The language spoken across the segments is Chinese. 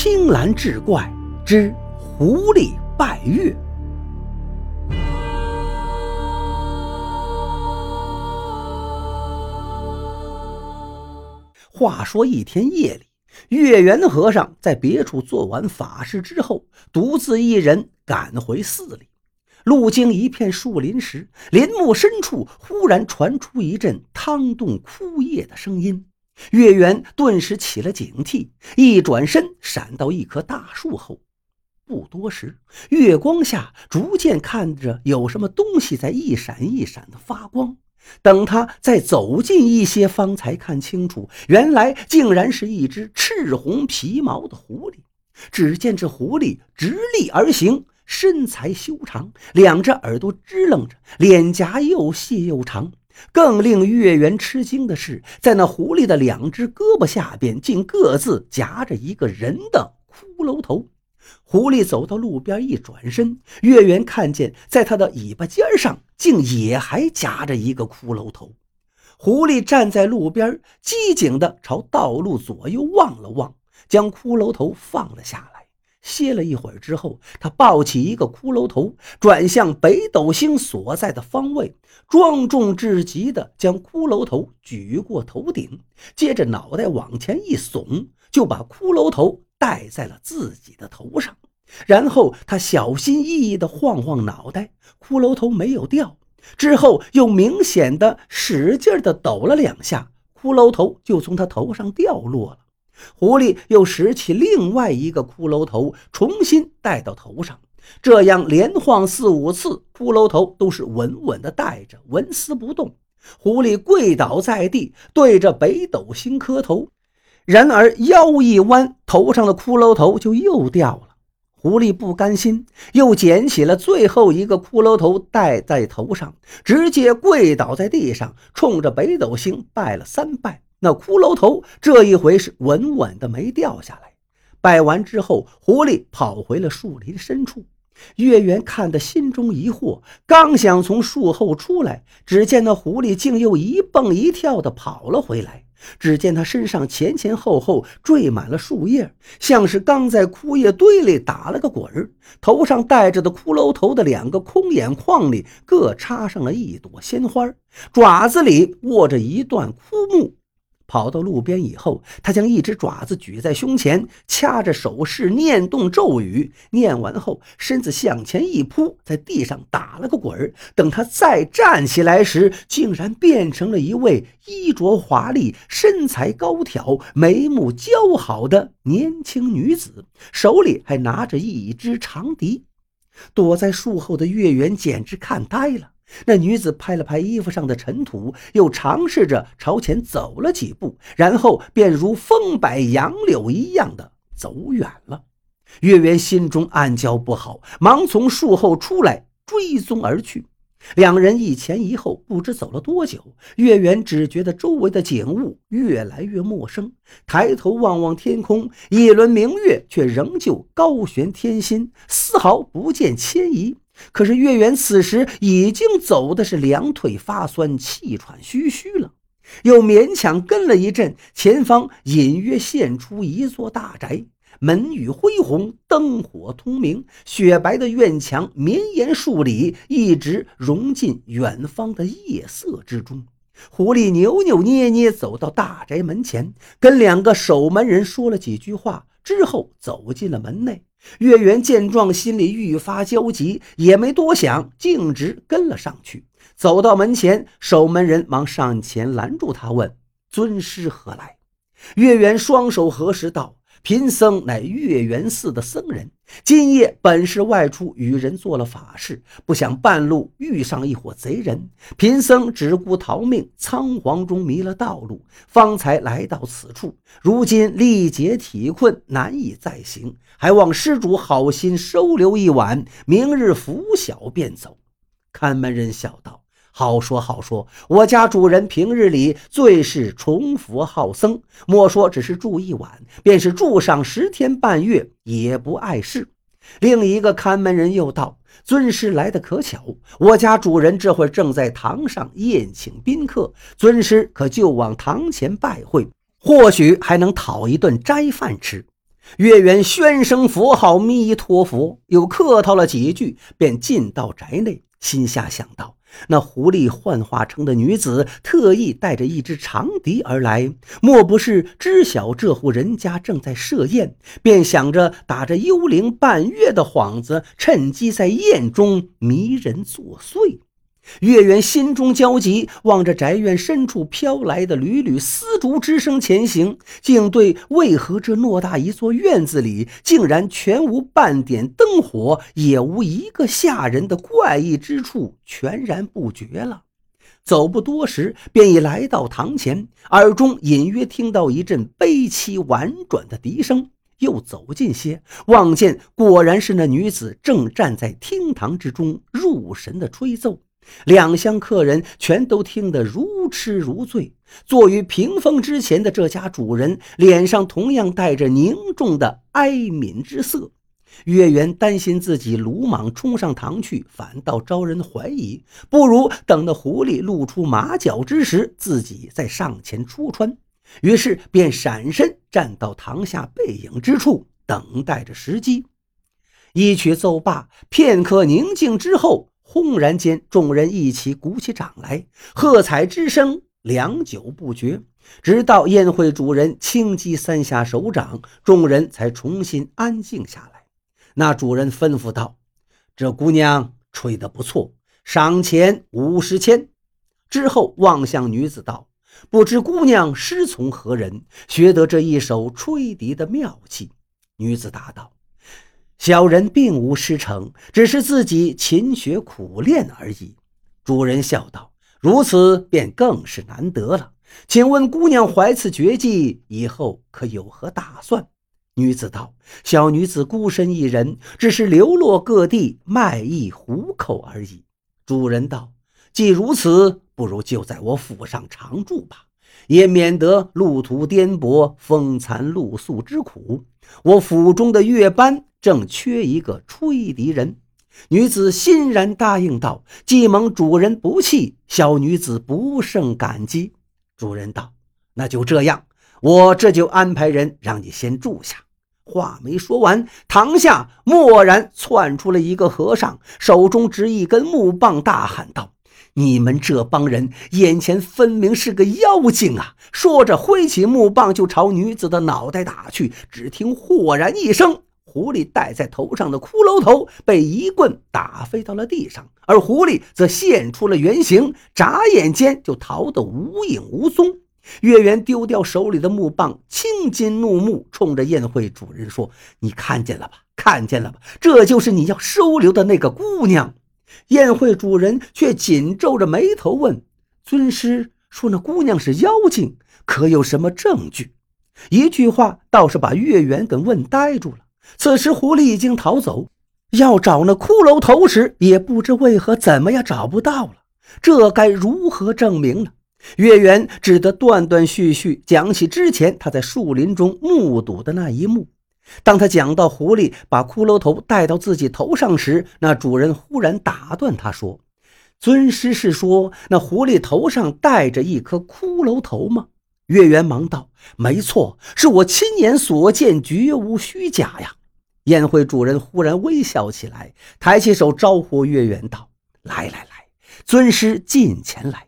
青蓝志怪之狐狸拜月。话说一天夜里，月圆和尚在别处做完法事之后，独自一人赶回寺里。路经一片树林时，林木深处忽然传出一阵汤洞枯叶的声音。月圆顿时起了警惕，一转身闪到一棵大树后。不多时，月光下逐渐看着有什么东西在一闪一闪的发光。等他再走近一些，方才看清楚，原来竟然是一只赤红皮毛的狐狸。只见这狐狸直立而行，身材修长，两只耳朵支棱着，脸颊又细又长。更令月圆吃惊的是，在那狐狸的两只胳膊下边，竟各自夹着一个人的骷髅头。狐狸走到路边，一转身，月圆看见，在它的尾巴尖上，竟也还夹着一个骷髅头。狐狸站在路边，机警地朝道路左右望了望，将骷髅头放了下来。歇了一会儿之后，他抱起一个骷髅头，转向北斗星所在的方位，庄重至极地将骷髅头举过头顶，接着脑袋往前一耸，就把骷髅头戴在了自己的头上。然后他小心翼翼地晃晃脑袋，骷髅头没有掉。之后又明显的使劲地抖了两下，骷髅头就从他头上掉落了。狐狸又拾起另外一个骷髅头，重新戴到头上，这样连晃四五次，骷髅头都是稳稳地戴着，纹丝不动。狐狸跪倒在地，对着北斗星磕头。然而腰一弯，头上的骷髅头就又掉了。狐狸不甘心，又捡起了最后一个骷髅头戴在头上，直接跪倒在地上，冲着北斗星拜了三拜。那骷髅头这一回是稳稳的没掉下来。拜完之后，狐狸跑回了树林深处。月圆看得心中疑惑，刚想从树后出来，只见那狐狸竟又一蹦一跳的跑了回来。只见他身上前前后后缀满了树叶，像是刚在枯叶堆里打了个滚儿。头上戴着的骷髅头的两个空眼眶里各插上了一朵鲜花，爪子里握着一段枯木。跑到路边以后，他将一只爪子举在胸前，掐着手势念动咒语。念完后，身子向前一扑，在地上打了个滚儿。等他再站起来时，竟然变成了一位衣着华丽、身材高挑、眉目姣好的年轻女子，手里还拿着一支长笛。躲在树后的月圆简直看呆了。那女子拍了拍衣服上的尘土，又尝试着朝前走了几步，然后便如风摆杨柳一样的走远了。月圆心中暗叫不好，忙从树后出来追踪而去。两人一前一后，不知走了多久，月圆只觉得周围的景物越来越陌生。抬头望望天空，一轮明月却仍旧高悬天心，丝毫不见迁移。可是月圆此时已经走的是两腿发酸、气喘吁吁了，又勉强跟了一阵，前方隐约现出一座大宅，门宇恢宏，灯火通明，雪白的院墙绵延数里，一直融进远方的夜色之中。狐狸扭扭捏捏走到大宅门前，跟两个守门人说了几句话，之后走进了门内。月圆见状，心里愈发焦急，也没多想，径直跟了上去。走到门前，守门人忙上前拦住他，问：“尊师何来？”月圆双手合十道。贫僧乃月圆寺的僧人，今夜本是外出与人做了法事，不想半路遇上一伙贼人，贫僧只顾逃命，仓皇中迷了道路，方才来到此处。如今力竭体困，难以再行，还望施主好心收留一晚，明日拂晓便走。看门人笑道。好说好说，我家主人平日里最是崇佛好僧，莫说只是住一晚，便是住上十天半月也不碍事。另一个看门人又道：“尊师来的可巧，我家主人这会正在堂上宴请宾客，尊师可就往堂前拜会，或许还能讨一顿斋饭吃。”月圆宣声佛号弥陀佛，又客套了几句，便进到宅内，心下想到。那狐狸幻化成的女子特意带着一支长笛而来，莫不是知晓这户人家正在设宴，便想着打着幽灵伴月的幌子，趁机在宴中迷人作祟。月圆心中焦急，望着宅院深处飘来的缕缕丝竹之声前行，竟对为何这偌大一座院子里竟然全无半点灯火，也无一个下人的怪异之处全然不觉了。走不多时，便已来到堂前，耳中隐约听到一阵悲凄婉转的笛声。又走近些，望见果然是那女子正站在厅堂之中，入神的吹奏。两厢客人全都听得如痴如醉。坐于屏风之前的这家主人脸上同样带着凝重的哀悯之色。月圆担心自己鲁莽冲上堂去，反倒招人怀疑，不如等那狐狸露出马脚之时，自己再上前戳穿。于是便闪身站到堂下背影之处，等待着时机。一曲奏罢，片刻宁静之后。轰然间，众人一起鼓起掌来，喝彩之声良久不绝，直到宴会主人轻击三下手掌，众人才重新安静下来。那主人吩咐道：“这姑娘吹得不错，赏钱五十千。”之后望向女子道：“不知姑娘师从何人，学得这一手吹笛的妙器？”女子答道。小人并无师承，只是自己勤学苦练而已。主人笑道：“如此便更是难得了。请问姑娘怀此绝技以后可有何打算？”女子道：“小女子孤身一人，只是流落各地卖艺糊口而已。”主人道：“既如此，不如就在我府上常住吧，也免得路途颠簸、风餐露宿之苦。我府中的乐班。”正缺一个吹笛人，女子欣然答应道：“既蒙主人不弃，小女子不胜感激。”主人道：“那就这样，我这就安排人让你先住下。”话没说完，堂下蓦然窜出了一个和尚，手中执一根木棒，大喊道：“你们这帮人，眼前分明是个妖精啊！”说着，挥起木棒就朝女子的脑袋打去。只听“豁然”一声。狐狸戴在头上的骷髅头被一棍打飞到了地上，而狐狸则现出了原形，眨眼间就逃得无影无踪。月圆丢掉手里的木棒，青筋怒目，冲着宴会主人说：“你看见了吧？看见了吧？这就是你要收留的那个姑娘。”宴会主人却紧皱着眉头问：“尊师说那姑娘是妖精，可有什么证据？”一句话倒是把月圆给问呆住了。此时，狐狸已经逃走，要找那骷髅头时，也不知为何怎么样找不到了。这该如何证明呢？月圆只得断断续续讲起之前他在树林中目睹的那一幕。当他讲到狐狸把骷髅头戴到自己头上时，那主人忽然打断他说：“尊师是说那狐狸头上戴着一颗骷髅头吗？”月圆忙道：“没错，是我亲眼所见，绝无虚假呀。”宴会主人忽然微笑起来，抬起手招呼月圆道：“来来来，尊师近前来。”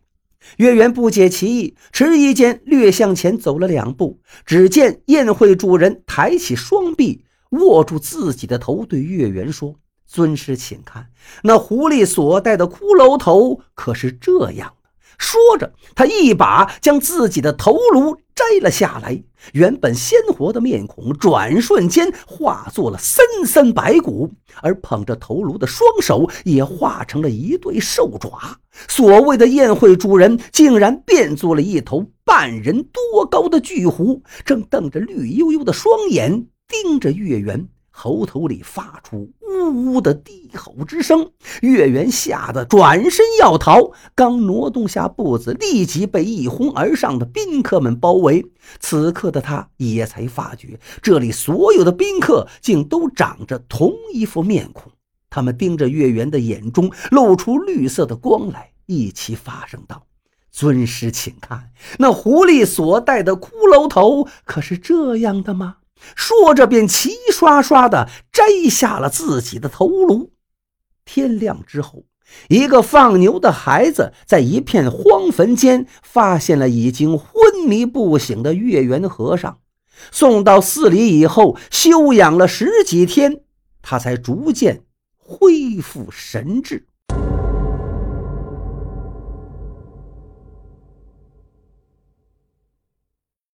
月圆不解其意，迟疑间略向前走了两步。只见宴会主人抬起双臂，握住自己的头，对月圆说：“尊师，请看，那狐狸所戴的骷髅头可是这样。”说着，他一把将自己的头颅摘了下来。原本鲜活的面孔，转瞬间化作了森森白骨，而捧着头颅的双手也化成了一对兽爪。所谓的宴会主人，竟然变作了一头半人多高的巨狐，正瞪着绿油油的双眼盯着月圆。喉头里发出呜的低吼之声，月圆吓得转身要逃，刚挪动下步子，立即被一哄而上的宾客们包围。此刻的他也才发觉，这里所有的宾客竟都长着同一副面孔，他们盯着月圆的眼中露出绿色的光来，一起发声道：“尊师，请看，那狐狸所戴的骷髅头可是这样的吗？”说着便齐刷刷地摘下了自己的头颅。天亮之后，一个放牛的孩子在一片荒坟间发现了已经昏迷不醒的月圆和尚，送到寺里以后休养了十几天，他才逐渐恢复神智。